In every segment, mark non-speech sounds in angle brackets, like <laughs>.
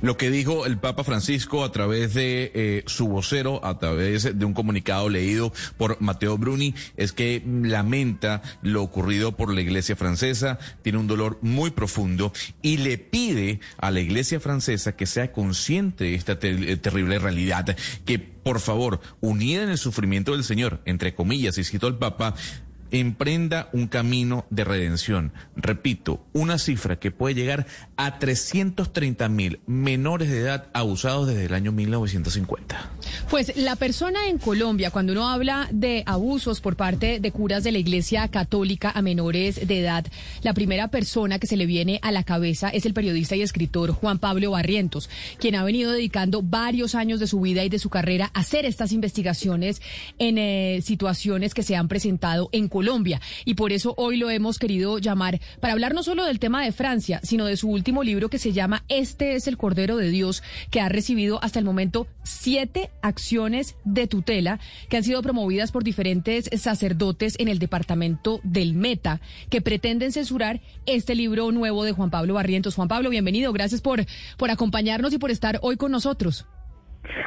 Lo que dijo el Papa Francisco a través de eh, su vocero, a través de un comunicado leído por Mateo Bruni, es que lamenta lo ocurrido por la Iglesia francesa, tiene un dolor muy profundo y le pide a la Iglesia francesa que sea consciente de esta ter terrible realidad, que por favor, unida en el sufrimiento del Señor, entre comillas, y cito al Papa, emprenda un camino de redención. Repito, una cifra que puede llegar a 330 mil menores de edad abusados desde el año 1950. Pues la persona en Colombia, cuando uno habla de abusos por parte de curas de la Iglesia Católica a menores de edad, la primera persona que se le viene a la cabeza es el periodista y escritor Juan Pablo Barrientos, quien ha venido dedicando varios años de su vida y de su carrera a hacer estas investigaciones en eh, situaciones que se han presentado en Colombia Colombia. Y por eso hoy lo hemos querido llamar para hablar no solo del tema de Francia, sino de su último libro que se llama Este es el Cordero de Dios, que ha recibido hasta el momento siete acciones de tutela que han sido promovidas por diferentes sacerdotes en el departamento del Meta, que pretenden censurar este libro nuevo de Juan Pablo Barrientos. Juan Pablo, bienvenido. Gracias por, por acompañarnos y por estar hoy con nosotros.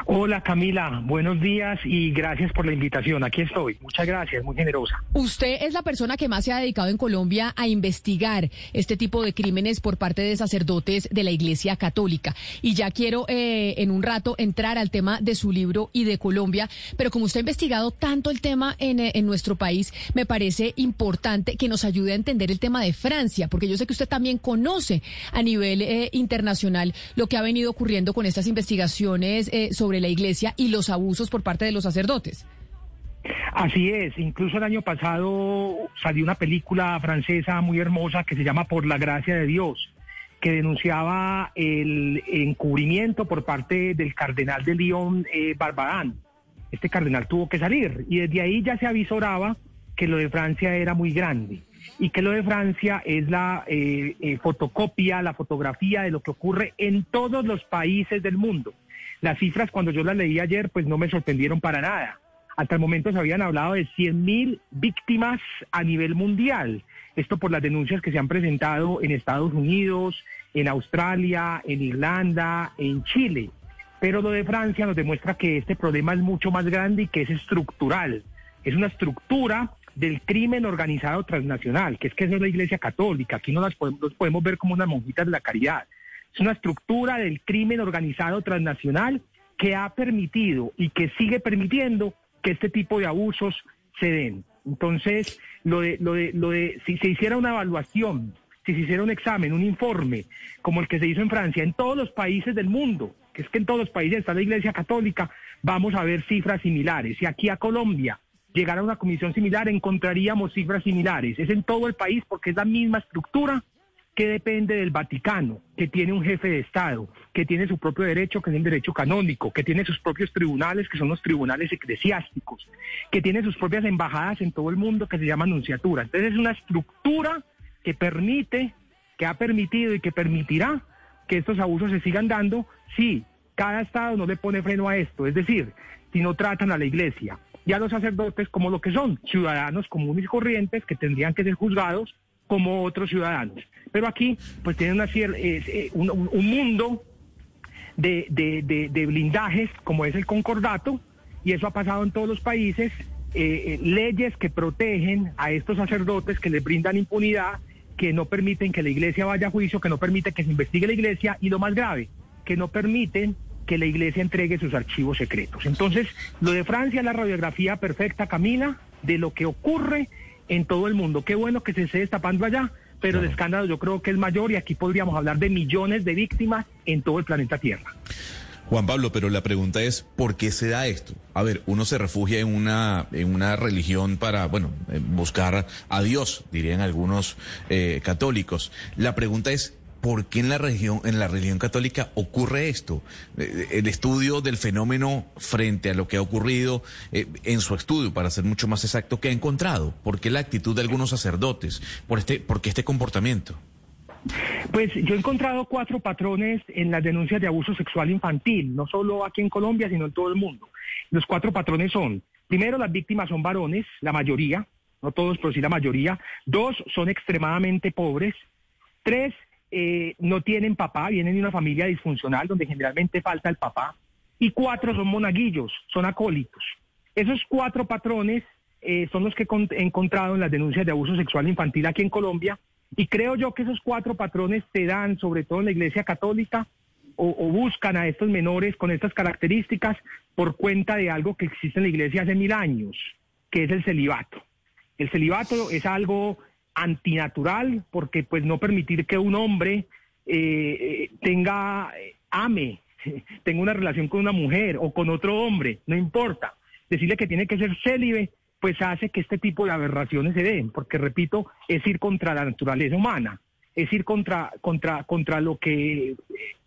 Hola Camila, buenos días y gracias por la invitación. Aquí estoy. Muchas gracias, muy generosa. Usted es la persona que más se ha dedicado en Colombia a investigar este tipo de crímenes por parte de sacerdotes de la Iglesia Católica. Y ya quiero eh, en un rato entrar al tema de su libro y de Colombia, pero como usted ha investigado tanto el tema en, eh, en nuestro país, me parece importante que nos ayude a entender el tema de Francia, porque yo sé que usted también conoce a nivel eh, internacional lo que ha venido ocurriendo con estas investigaciones sobre la iglesia y los abusos por parte de los sacerdotes. Así es, incluso el año pasado salió una película francesa muy hermosa que se llama Por la gracia de Dios, que denunciaba el encubrimiento por parte del cardenal de Lyon, eh, Barbarán. Este cardenal tuvo que salir y desde ahí ya se avisoraba que lo de Francia era muy grande y que lo de Francia es la eh, eh, fotocopia, la fotografía de lo que ocurre en todos los países del mundo. Las cifras cuando yo las leí ayer pues no me sorprendieron para nada. Hasta el momento se habían hablado de 100.000 víctimas a nivel mundial. Esto por las denuncias que se han presentado en Estados Unidos, en Australia, en Irlanda, en Chile. Pero lo de Francia nos demuestra que este problema es mucho más grande y que es estructural. Es una estructura del crimen organizado transnacional, que es que es la Iglesia Católica. Aquí no las podemos, podemos ver como unas monjitas de la caridad. Es una estructura del crimen organizado transnacional que ha permitido y que sigue permitiendo que este tipo de abusos se den. Entonces, lo de, lo de, lo de, si se hiciera una evaluación, si se hiciera un examen, un informe, como el que se hizo en Francia, en todos los países del mundo, que es que en todos los países está la Iglesia Católica, vamos a ver cifras similares. Si aquí a Colombia llegara una comisión similar, encontraríamos cifras similares. Es en todo el país porque es la misma estructura que depende del Vaticano, que tiene un jefe de Estado, que tiene su propio derecho, que es el derecho canónico, que tiene sus propios tribunales, que son los tribunales eclesiásticos, que tiene sus propias embajadas en todo el mundo, que se llama nunciatura. Entonces es una estructura que permite, que ha permitido y que permitirá que estos abusos se sigan dando si cada Estado no le pone freno a esto. Es decir, si no tratan a la Iglesia y a los sacerdotes como lo que son, ciudadanos comunes y corrientes que tendrían que ser juzgados como otros ciudadanos. Pero aquí, pues tiene una, eh, un, un, mundo de, blindajes, como es el concordato, y eso ha pasado en todos los países, eh, eh, leyes que protegen a estos sacerdotes, que les brindan impunidad, que no permiten que la iglesia vaya a juicio, que no permiten que se investigue la iglesia, y lo más grave, que no permiten que la iglesia entregue sus archivos secretos. Entonces, lo de Francia es la radiografía perfecta, Camila, de lo que ocurre en todo el mundo. Qué bueno que se esté destapando allá, pero el escándalo yo creo que es mayor y aquí podríamos hablar de millones de víctimas en todo el planeta Tierra. Juan Pablo, pero la pregunta es, ¿por qué se da esto? A ver, uno se refugia en una, en una religión para, bueno, eh, buscar a Dios, dirían algunos eh, católicos. La pregunta es, ¿por qué en la región, en la religión católica ocurre esto? Eh, El estudio del fenómeno frente a lo que ha ocurrido eh, en su estudio, para ser mucho más exacto, ¿qué ha encontrado? ¿Por qué la actitud de algunos sacerdotes? ¿Por este, por qué este comportamiento? Pues yo he encontrado cuatro patrones en las denuncias de abuso sexual infantil, no solo aquí en Colombia, sino en todo el mundo. Los cuatro patrones son, primero, las víctimas son varones, la mayoría, no todos, pero sí la mayoría. Dos, son extremadamente pobres. Tres, eh, no tienen papá, vienen de una familia disfuncional donde generalmente falta el papá. Y cuatro, son monaguillos, son acólitos. Esos cuatro patrones eh, son los que he encontrado en las denuncias de abuso sexual infantil aquí en Colombia. Y creo yo que esos cuatro patrones te dan, sobre todo en la Iglesia Católica, o buscan a estos menores con estas características por cuenta de algo que existe en la Iglesia hace mil años, que es el celibato. El celibato es algo antinatural porque pues no permitir que un hombre eh, eh, tenga, ame, <laughs> tenga una relación con una mujer o con otro hombre, no importa. Decirle que tiene que ser célibe, pues hace que este tipo de aberraciones se den, porque repito, es ir contra la naturaleza humana, es ir contra, contra, contra lo que,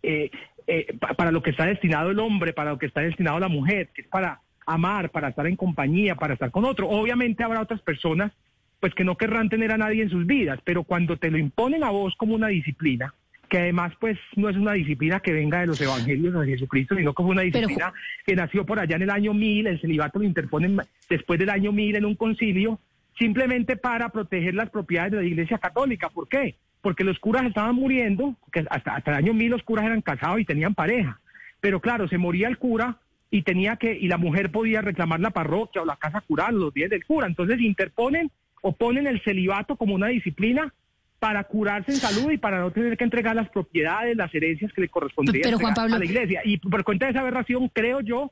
eh, eh, pa- para lo que está destinado el hombre, para lo que está destinado la mujer, que es para amar, para estar en compañía, para estar con otro. Obviamente habrá otras personas pues que no querrán tener a nadie en sus vidas, pero cuando te lo imponen a vos como una disciplina, que además pues no es una disciplina que venga de los evangelios de Jesucristo, sino fue una Pero, disciplina que nació por allá en el año 1000, el celibato lo interponen después del año 1000 en un concilio, simplemente para proteger las propiedades de la Iglesia Católica. ¿Por qué? Porque los curas estaban muriendo, que hasta, hasta el año 1000 los curas eran casados y tenían pareja, pero claro, se moría el cura y tenía que y la mujer podía reclamar la parroquia o la casa cural, los bienes del cura. Entonces interponen o ponen el celibato como una disciplina para curarse en salud y para no tener que entregar las propiedades, las herencias que le Pero, Juan Pablo- a la iglesia. Y por cuenta de esa aberración, creo yo,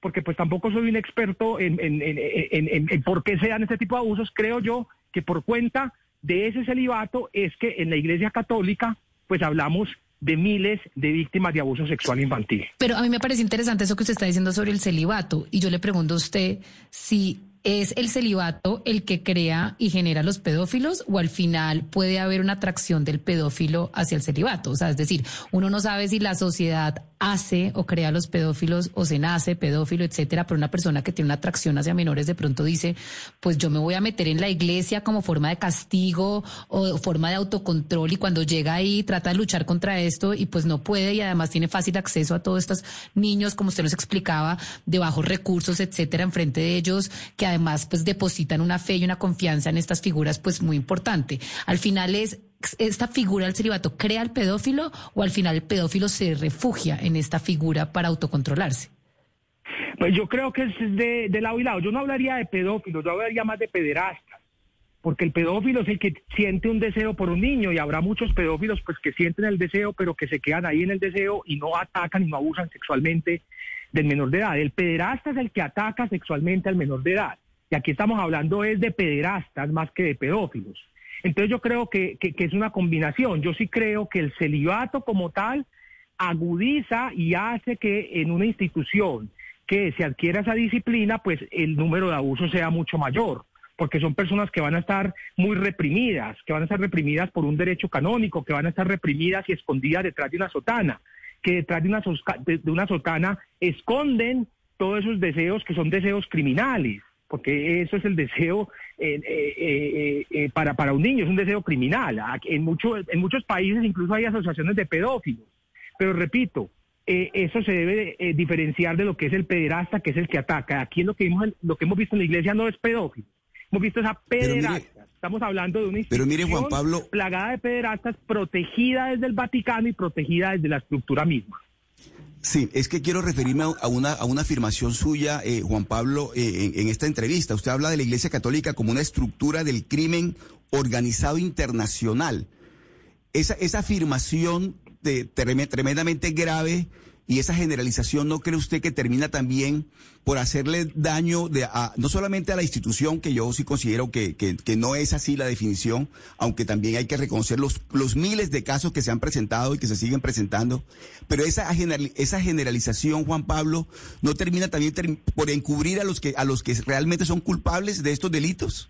porque pues tampoco soy un experto en, en, en, en- en- en por qué se dan este tipo de abusos, creo yo que por cuenta de ese celibato es que en la iglesia católica pues hablamos de miles de víctimas de abuso sexual infantil. Pero a mí me parece interesante eso que usted está diciendo sobre el celibato. Y yo le pregunto a usted si es el celibato el que crea y genera los pedófilos o al final puede haber una atracción del pedófilo hacia el celibato. O sea, es decir, uno no sabe si la sociedad hace o crea los pedófilos o se nace pedófilo, etcétera, pero una persona que tiene una atracción hacia menores de pronto dice, pues yo me voy a meter en la iglesia como forma de castigo o forma de autocontrol y cuando llega ahí trata de luchar contra esto y pues no puede y además tiene fácil acceso a todos estos niños, como usted nos explicaba, de bajos recursos, etcétera, enfrente de ellos, que además pues depositan una fe y una confianza en estas figuras pues muy importante. Al final es esta figura del celibato crea al pedófilo o al final el pedófilo se refugia en esta figura para autocontrolarse. Pues yo creo que es de, de lado y lado. Yo no hablaría de pedófilos, yo hablaría más de pederastas. Porque el pedófilo es el que siente un deseo por un niño y habrá muchos pedófilos pues que sienten el deseo pero que se quedan ahí en el deseo y no atacan y no abusan sexualmente del menor de edad. El pederasta es el que ataca sexualmente al menor de edad. Y aquí estamos hablando es de pederastas más que de pedófilos. Entonces yo creo que, que, que es una combinación. Yo sí creo que el celibato como tal agudiza y hace que en una institución que se adquiera esa disciplina, pues el número de abusos sea mucho mayor, porque son personas que van a estar muy reprimidas, que van a estar reprimidas por un derecho canónico, que van a estar reprimidas y escondidas detrás de una sotana, que detrás de una, de- de una sotana esconden todos esos deseos que son deseos criminales, porque eso es el deseo eh, eh, eh, para, para un niño, es un deseo criminal. En, mucho- en muchos países incluso hay asociaciones de pedófilos. Pero repito, eso se debe diferenciar de lo que es el pederasta, que es el que ataca. Aquí lo que, vimos, lo que hemos visto en la iglesia no es pedófilo. Hemos visto esa pederasta. Estamos hablando de una pero mire, Juan institución Pablo- plagada de pederastas, protegida desde el Vaticano y protegida desde la estructura misma. Sí, es que quiero referirme a una, a una afirmación suya, eh, Juan Pablo, eh, en, en esta entrevista. Usted habla de la Iglesia Católica como una estructura del crimen organizado internacional. Esa, esa afirmación de, treme- tremendamente grave y esa generalización, ¿no cree usted que termina también por hacerle daño de a- no solamente a la institución, que yo sí considero que, que- que no es así la definición, aunque también hay que reconocer los, los miles de casos que se han presentado y que se siguen presentando, pero esa, generali- esa generalización, Juan Pablo, no termina también por encubrir a los que a los que realmente son culpables de estos delitos?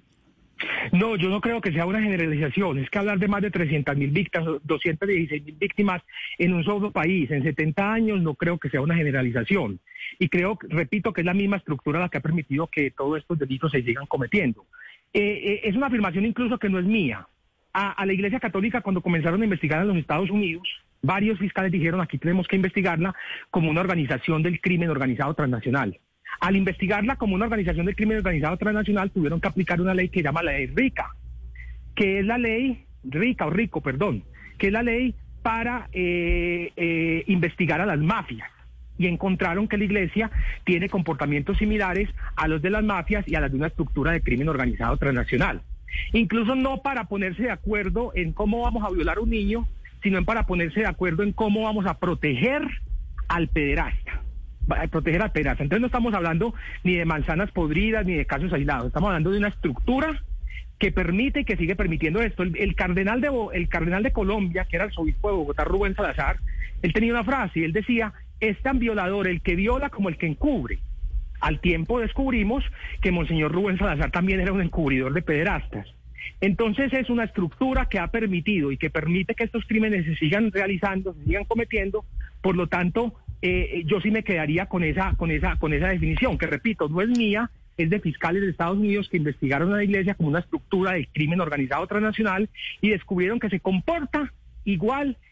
No, yo no creo que sea una generalización. Es que hablar de más de 300 mil víctimas, 216 mil víctimas en un solo país, en 70 años, no creo que sea una generalización. Y creo, repito, que es la misma estructura la que ha permitido que todos estos delitos se sigan cometiendo. Eh, eh, es una afirmación incluso que no es mía. A, a la Iglesia Católica, cuando comenzaron a investigar en los Estados Unidos, varios fiscales dijeron aquí tenemos que investigarla como una organización del crimen organizado transnacional. Al investigarla como una organización del crimen organizado transnacional, tuvieron que aplicar una ley que se llama la ley RICA, que es la ley, RICA o RICO, perdón, que es la ley para eh, eh, investigar a las mafias. Y encontraron que la iglesia tiene comportamientos similares a los de las mafias y a las de una estructura de crimen organizado transnacional. Incluso no para ponerse de acuerdo en cómo vamos a violar a un niño, sino para ponerse de acuerdo en cómo vamos a proteger al pederasta proteger al pederasta. Entonces no estamos hablando ni de manzanas podridas ni de casos aislados, estamos hablando de una estructura que permite y que sigue permitiendo esto. El, cardenal de el cardenal de Colombia, que era el obispo de Bogotá, Rubén Salazar, él tenía una frase y él decía, es tan violador el que viola como el que encubre. Al tiempo descubrimos que Monseñor Rubén Salazar también era un encubridor de pederastas. Entonces es una estructura que ha permitido y que permite que estos crímenes se sigan realizando, se sigan cometiendo, por lo tanto, eh, yo sí me quedaría con esa, con esa, con esa definición, que repito, no es mía, es de fiscales de Estados Unidos que investigaron a la iglesia como una estructura de crimen organizado transnacional y descubrieron que se comporta igual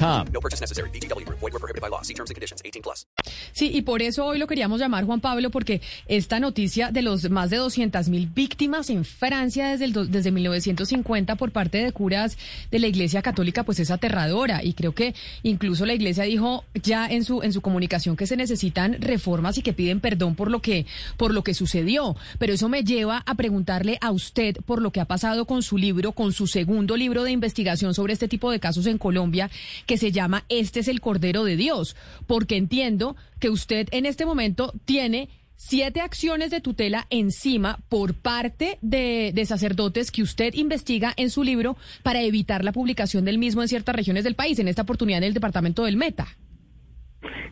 No purchase necessary. BGW. Void were prohibited by law. See terms and conditions. 18 plus. Sí, y por eso hoy lo queríamos llamar Juan Pablo porque esta noticia de los más de 200 mil víctimas en Francia desde, el desde 1950 por parte de curas de la Iglesia Católica pues es aterradora y creo que incluso la Iglesia dijo ya en su en su comunicación que se necesitan reformas y que piden perdón por lo que por lo que sucedió, pero eso me lleva a preguntarle a usted por lo que ha pasado con su libro, con su segundo libro de investigación sobre este tipo de casos en Colombia, que se llama Este es el Cordero de Dios, porque entiendo que usted en este momento tiene siete acciones de tutela encima por parte de, sacerdotes que usted investiga en su libro para evitar la publicación del mismo en ciertas regiones del país, en esta oportunidad en el departamento del Meta.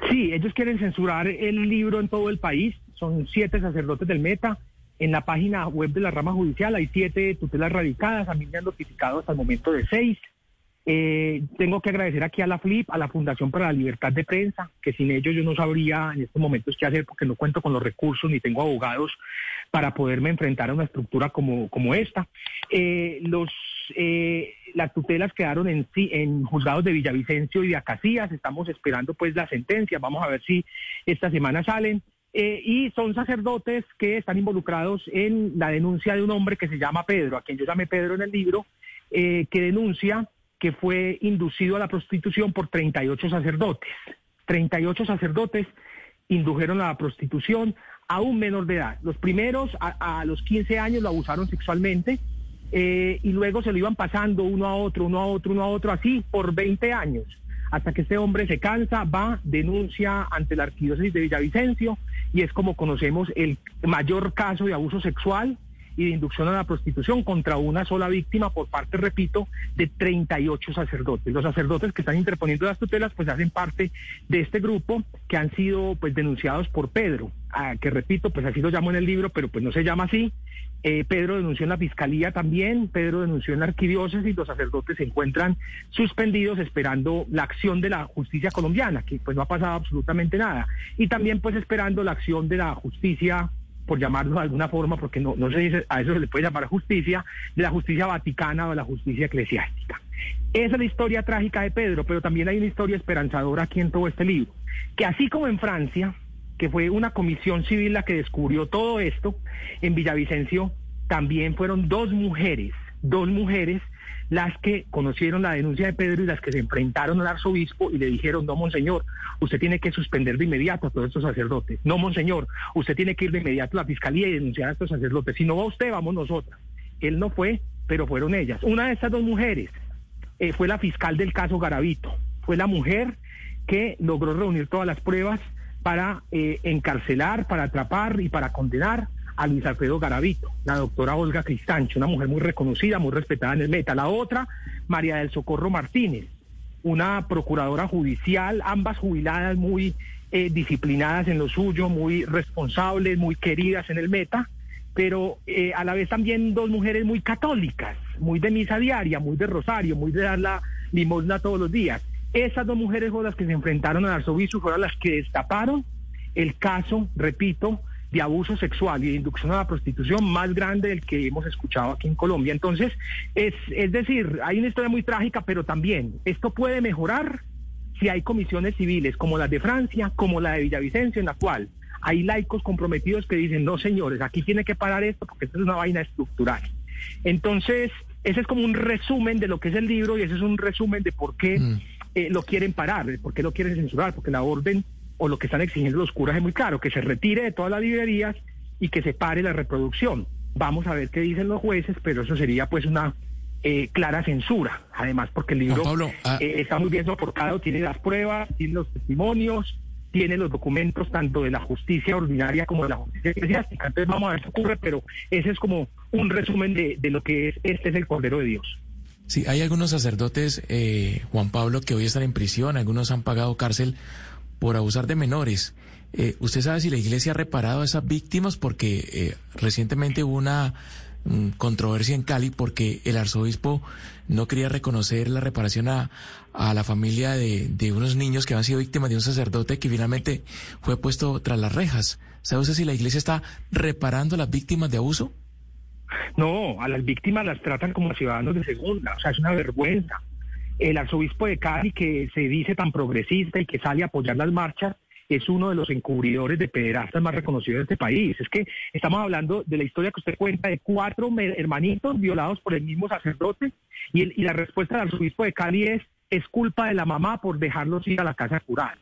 Sí, ellos quieren censurar el libro en todo el país. Son siete sacerdotes del Meta. En la página web de la rama judicial hay siete tutelas radicadas, a mí me han notificado hasta el momento de seis. Eh, tengo que agradecer aquí a la FLIP, a la Fundación para la Libertad de Prensa, que sin ellos yo no sabría en estos momentos qué hacer porque no cuento con los recursos ni tengo abogados para poderme enfrentar a una estructura como, como esta. Eh, los, eh, las tutelas quedaron en, en juzgados de Villavicencio y de Acacías, estamos esperando pues la sentencia, vamos a ver si esta semana salen. Eh, y son sacerdotes que están involucrados en la denuncia de un hombre que se llama Pedro, a quien yo llamé Pedro en el libro, eh, que denuncia que fue inducido a la prostitución por 38 sacerdotes. 38 sacerdotes indujeron a la prostitución a un menor de edad. Los primeros a, los 15 años lo abusaron sexualmente eh, y luego se lo iban pasando uno a otro, uno a otro, uno a otro, así por 20 años hasta que este hombre se cansa, va, denuncia ante la arquidiócesis de Villavicencio y es como conocemos el mayor caso de abuso sexual y de inducción a la prostitución contra una sola víctima por parte, repito, de 38 sacerdotes. Los sacerdotes que están interponiendo las tutelas pues hacen parte de este grupo que han sido pues denunciados por Pedro, que repito, pues así lo llamo en el libro, pero pues no se llama así, eh, Pedro denunció en la fiscalía también, Pedro denunció en la arquidiócesis, los sacerdotes se encuentran suspendidos esperando la acción de la justicia colombiana, que pues no ha pasado absolutamente nada. Y también pues esperando la acción de la justicia, por llamarlo de alguna forma, porque no, no se dice, a eso se le puede llamar justicia, de la justicia vaticana o de la justicia eclesiástica. Esa es la historia trágica de Pedro, pero también hay una historia esperanzadora aquí en todo este libro, que así como en Francia, que fue una comisión civil la que descubrió todo esto, en Villavicencio también fueron dos mujeres, dos mujeres las que conocieron la denuncia de Pedro y las que se enfrentaron al arzobispo y le dijeron, no, monseñor, usted tiene que suspender de inmediato a todos estos sacerdotes. No, monseñor, usted tiene que ir de inmediato a la fiscalía y denunciar a estos sacerdotes. Si no va usted, vamos nosotras. Él no fue pero fueron ellas. Una de estas dos mujeres eh, fue la fiscal del caso Garavito. Fue la mujer que logró reunir todas las pruebas para eh, encarcelar, para atrapar y para condenar a Luis Alfredo Garavito, la doctora Olga Cristancho, una mujer muy reconocida, muy respetada en el meta. La otra, María del Socorro Martínez, una procuradora judicial, ambas jubiladas muy eh, disciplinadas en lo suyo, muy responsables, muy queridas en el meta, pero eh, a la vez también dos mujeres muy católicas, muy de misa diaria, muy de rosario, muy de dar la limosna todos los días. Esas dos mujeres fueron las que se enfrentaron al arzobispo, fueron las que destaparon el caso, repito, de abuso sexual y de inducción a la prostitución más grande del que hemos escuchado aquí en Colombia. Entonces, es, es decir, hay una historia muy trágica, pero también esto puede mejorar si hay comisiones civiles como las de Francia, como la de Villavicencio, en la cual hay laicos comprometidos que dicen, no señores, aquí tiene que parar esto porque esto es una vaina estructural. Entonces, ese es como un resumen de lo que es el libro y ese es un resumen de por qué Mm. eh, lo quieren parar, de por qué lo quieren censurar, porque la orden o lo que están exigiendo los curas es muy claro, que se retire de todas las librerías y que se pare la reproducción. Vamos a ver qué dicen los jueces, pero eso sería pues una eh, clara censura, además porque el libro Pablo, ah- eh, está muy bien soportado, tiene las pruebas, tiene los testimonios, tiene los documentos tanto de la justicia ordinaria como de la justicia eclesiástica. Entonces vamos a ver qué ocurre, pero ese es como un resumen de, de lo que es este es el Cordero de Dios. Sí, hay algunos sacerdotes, eh, Juan Pablo, que hoy están en prisión, algunos han pagado cárcel por abusar de menores. Eh, ¿Usted sabe si la iglesia ha reparado a esas víctimas? Porque eh, recientemente hubo una mm, controversia en Cali porque el arzobispo no quería reconocer la reparación a, a la familia de, de unos niños que habían sido víctimas de un sacerdote que finalmente fue puesto tras las rejas. ¿Sabe usted si la iglesia está reparando a las víctimas de abuso? No, a las víctimas las tratan como ciudadanos de segunda, o sea, es una vergüenza. El arzobispo de Cali, que se dice tan progresista y que sale a apoyar las marchas, es uno de los encubridores de pederastas más reconocidos de este país. Es que estamos hablando de la historia que usted cuenta de cuatro hermanitos violados por el mismo sacerdote y, la respuesta del arzobispo de Cali es, es culpa de la mamá por dejarlos ir a la casa cural.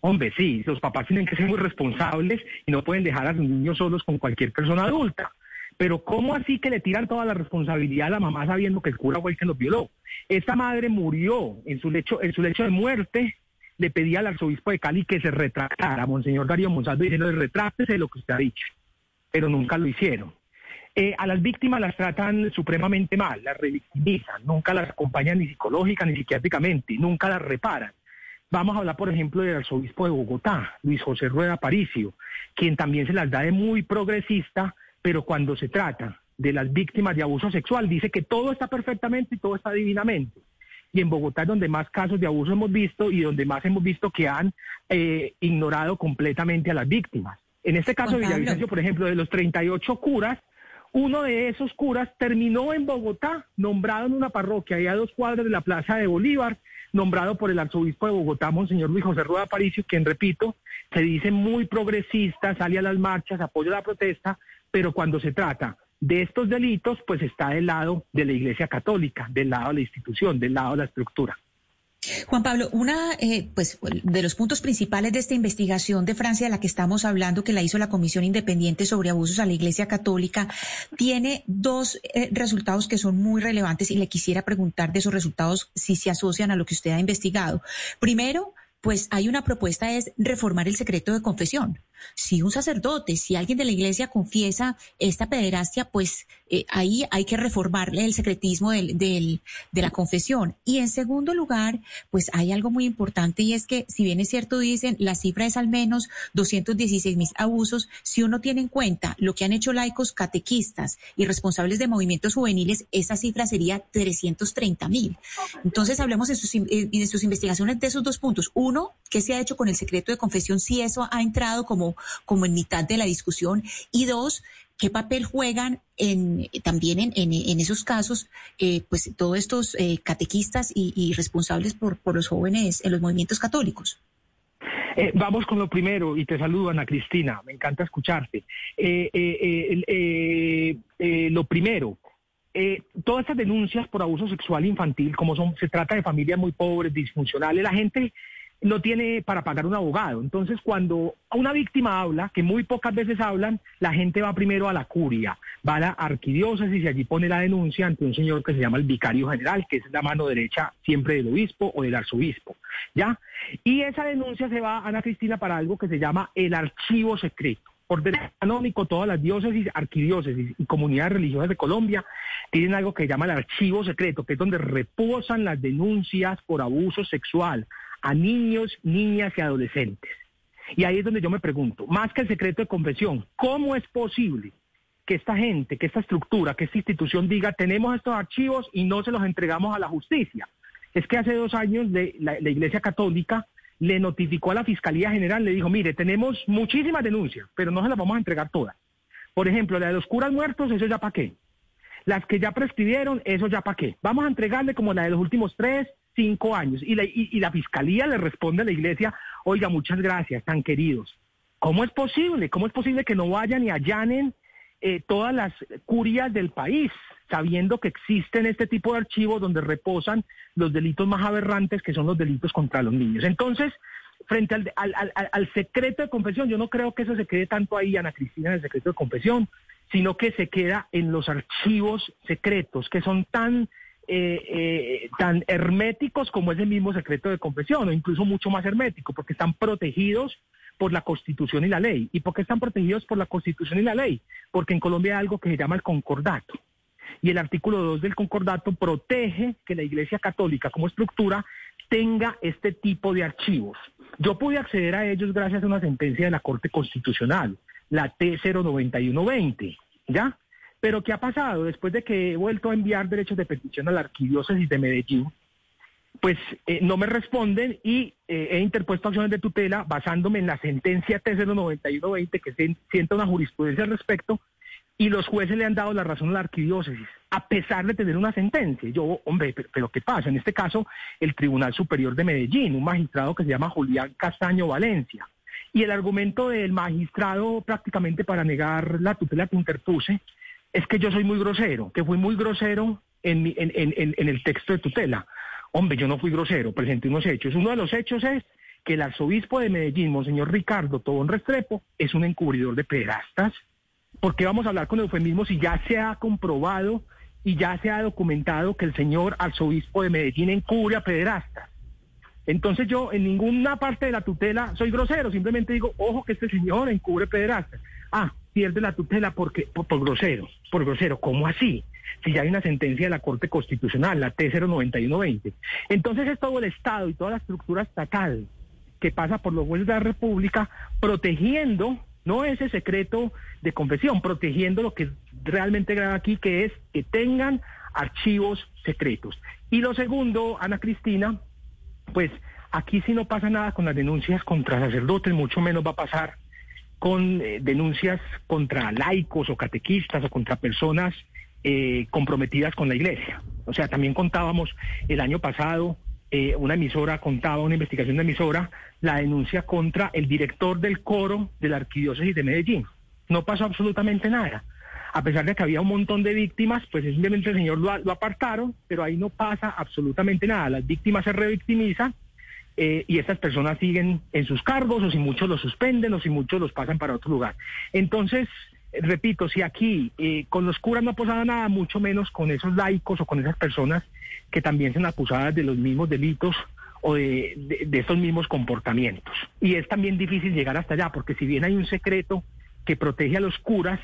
Hombre, sí, los papás tienen que ser muy responsables y no pueden dejar a sus niños solos con cualquier persona adulta. Pero ¿cómo así que le tiran toda la responsabilidad a la mamá sabiendo que el cura fue el que los violó? Esta madre murió en su lecho, en su lecho de muerte. Le pedía al arzobispo de Cali que se retractara, Monseñor Darío Monsalvo, diciendo, retráctese de lo que usted ha dicho. Pero nunca lo hicieron. Eh, a las víctimas las tratan supremamente mal, las revictimizan, nunca las acompañan ni psicológica ni psiquiátricamente, nunca las reparan. Vamos a hablar, por ejemplo, del arzobispo de Bogotá, Luis José Rueda Paricio, quien también se las da de muy progresista, pero cuando se trata de las víctimas de abuso sexual, dice que todo está perfectamente y todo está divinamente. Y en Bogotá es donde más casos de abuso hemos visto y donde más hemos visto que han eh, ignorado completamente a las víctimas. En este caso de. Villavicencio, por ejemplo, de los 38 curas, uno de esos curas terminó en Bogotá, nombrado en una parroquia, ahí a dos cuadras de la Plaza de Bolívar, nombrado por el arzobispo de Bogotá, Monseñor Luis José Rueda Paricio, quien, repito, se dice muy progresista, sale a las marchas, apoya la protesta, pero cuando se trata de estos delitos, pues está del lado de la Iglesia Católica, del lado de la institución, del lado de la estructura. Juan Pablo, una eh, pues de los puntos principales de esta investigación de Francia de la que estamos hablando, que la hizo la Comisión Independiente sobre Abusos a la Iglesia Católica, tiene dos eh, resultados que son muy relevantes y le quisiera preguntar de esos resultados si se asocian a lo que usted ha investigado. Primero, pues hay una propuesta es reformar el secreto de confesión. Si un sacerdote, si alguien de la iglesia confiesa esta pederastia, pues eh, ahí hay que reformarle el secretismo del, del- de la confesión. Y en segundo lugar, pues hay algo muy importante y es que, si bien es cierto, dicen, la cifra es al menos 216 mil abusos, si uno tiene en cuenta lo que han hecho laicos catequistas y responsables de movimientos juveniles, esa cifra sería 330 mil. Entonces, hablemos en sus, in- eh, sus investigaciones de esos dos puntos. Uno, ¿qué se ha hecho con el secreto de confesión? Si eso ha entrado como, como en mitad de la discusión. Y dos, ¿qué papel juegan en, también en, esos casos, eh, pues todos estos eh, catequistas y, y responsables por, los jóvenes en los movimientos católicos? Eh, vamos con lo primero y te saludo Ana Cristina, me encanta escucharte. Eh, eh, lo primero, eh, todas estas denuncias por abuso sexual infantil, como son, se trata de familias muy pobres, disfuncionales, la gente no tiene para pagar un abogado. Entonces, cuando una víctima habla, que muy pocas veces hablan, la gente va primero a la curia, va a la arquidiócesis y allí pone la denuncia ante un señor que se llama el vicario general, que es la mano derecha siempre del obispo o del arzobispo, ¿ya? Y esa denuncia se va, Ana Cristina, para algo que se llama el archivo secreto. Por derecho canónico, todas las diócesis, arquidiócesis y comunidades religiosas de Colombia tienen algo que se llama el archivo secreto, que es donde reposan las denuncias por abuso sexual a niños, niñas y adolescentes. Y ahí es donde yo me pregunto, más que el secreto de confesión, ¿cómo es posible que esta gente, que esta estructura, que esta institución diga, tenemos estos archivos y no se los entregamos a la justicia? Es que hace dos años la, la Iglesia Católica le notificó a la Fiscalía General, le dijo, mire, tenemos muchísimas denuncias, pero no se las vamos a entregar todas. Por ejemplo, la de los curas muertos, eso ya para qué. Las que ya prescribieron, eso ya para qué. Vamos a entregarle como la de los últimos tres, cinco años. Y la, y, la fiscalía le responde a la iglesia, oiga, muchas gracias, tan queridos. ¿Cómo es posible? ¿Cómo es posible que no vayan y allanen eh, todas las curias del país, sabiendo que existen este tipo de archivos donde reposan los delitos más aberrantes, que son los delitos contra los niños? Entonces, frente al, al, al, secreto de confesión, yo no creo que eso se quede tanto ahí, Ana Cristina, en el secreto de confesión, sino que se queda en los archivos secretos, que son tan eh, eh, tan herméticos como es el mismo secreto de confesión, o incluso mucho más hermético, porque están protegidos por la Constitución y la ley. ¿Y por qué están protegidos por la Constitución y la ley? Porque en Colombia hay algo que se llama el concordato. Y el artículo 2 del concordato protege que la Iglesia Católica como estructura tenga este tipo de archivos. Yo pude acceder a ellos gracias a una sentencia de la Corte Constitucional, la T09120, ¿ya? Pero ¿qué ha pasado? Después de que he vuelto a enviar derechos de petición a la arquidiócesis de Medellín, pues eh, no me responden y eh, he interpuesto acciones de tutela basándome en la sentencia T09120 que sienta una jurisprudencia al respecto y los jueces le han dado la razón a la arquidiócesis, a pesar de tener una sentencia. Yo, hombre, pero, pero, ¿qué pasa? En este caso, el Tribunal Superior de Medellín, un magistrado que se llama Julián Castaño Valencia. Y el argumento del magistrado prácticamente para negar la tutela que interpuse es que yo soy muy grosero, que fui muy grosero en, el texto de tutela. Hombre, yo no fui grosero, presenté unos hechos. Uno de los hechos es que el arzobispo de Medellín, Monseñor Ricardo Tobón Restrepo, es un encubridor de pederastas. ¿Por qué vamos a hablar con eufemismo si ya se ha comprobado y ya se ha documentado que el señor arzobispo de Medellín encubre a pederastas? Entonces yo en ninguna parte de la tutela soy grosero, simplemente digo, ojo que este señor encubre pederastas. Ah, pierde la tutela porque por, grosero, por grosero. ¿Cómo así? Si ya hay una sentencia de la Corte Constitucional, la T09120. Entonces es todo el Estado y toda la estructura estatal que pasa por los jueces de la República protegiendo no ese secreto de confesión, protegiendo lo que realmente grave aquí, que es que tengan archivos secretos. Y lo segundo, Ana Cristina, pues aquí si no pasa nada con las denuncias contra sacerdotes, mucho menos va a pasar con eh, denuncias contra laicos o catequistas o contra personas eh, comprometidas con la iglesia. O sea, también contábamos el año pasado, eh, una emisora contaba, una investigación de emisora, la denuncia contra el director del coro de la arquidiócesis de Medellín. No pasó absolutamente nada. A pesar de que había un montón de víctimas, pues simplemente el señor lo, lo apartaron, pero ahí no pasa absolutamente nada. Las víctimas se revictimizan eh, y estas personas siguen en sus cargos o si muchos los suspenden o si muchos los pasan para otro lugar. Entonces, repito, si aquí eh, con los curas no ha pasado nada, mucho menos con esos laicos o con esas personas que también son acusadas de los mismos delitos o de, de estos mismos comportamientos. Y es también difícil llegar hasta allá, porque si bien hay un secreto que protege a los curas,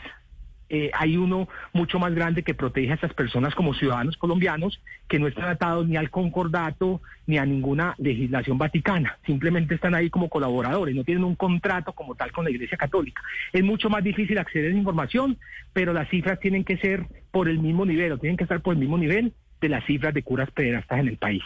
eh, hay uno mucho más grande que protege a estas personas como ciudadanos colombianos que no están atados ni al concordato ni a ninguna legislación vaticana, simplemente están ahí como colaboradores, no tienen un contrato como tal con la Iglesia Católica. Es mucho más difícil acceder a esa información, pero las cifras tienen que ser por el mismo nivel o tienen que estar por el mismo nivel de las cifras de curas pederastas en el país.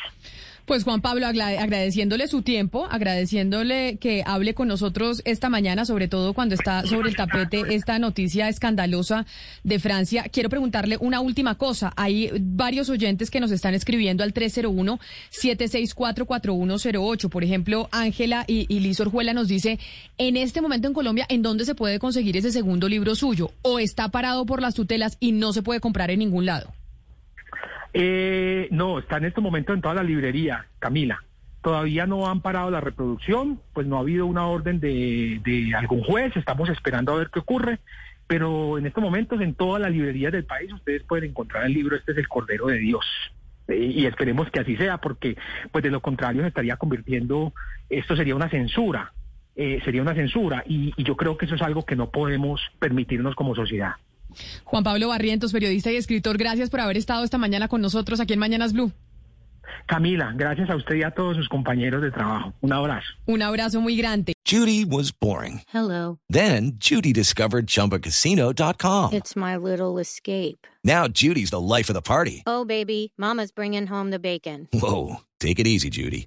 Pues Juan Pablo, agradeciéndole su tiempo, agradeciéndole que hable con nosotros esta mañana, sobre todo cuando está sobre el tapete esta noticia escandalosa de Francia. Quiero preguntarle una última cosa. Hay varios oyentes que nos están escribiendo al 301-764-4108. Por ejemplo, Ángela y, y Liz Orjuela nos dice, en este momento en Colombia, ¿en dónde se puede conseguir ese segundo libro suyo? ¿O está parado por las tutelas y no se puede comprar en ningún lado? Eh, no, está en este momento en toda la librería, Camila. Todavía no han parado la reproducción, pues no ha habido una orden de, algún juez, estamos esperando a ver qué ocurre, pero en estos momentos en todas las librerías del país ustedes pueden encontrar el libro Este es el Cordero de Dios. Eh, y esperemos que así sea, porque pues de lo contrario se estaría convirtiendo, esto sería una censura, eh, sería una censura, y yo creo que eso es algo que no podemos permitirnos como sociedad. Juan Pablo Barrientos, periodista y escritor, gracias por haber estado esta mañana con nosotros aquí en Mañanas Blue. Camila, gracias a usted y a todos sus compañeros de trabajo. Un abrazo. Un abrazo muy grande. Judy was boring. Hello. Then Judy discovered ChumbaCasino.com. It's my little escape. Now Judy's the life of the party. Oh, baby, mama's bringing home the bacon. Whoa, take it easy, Judy.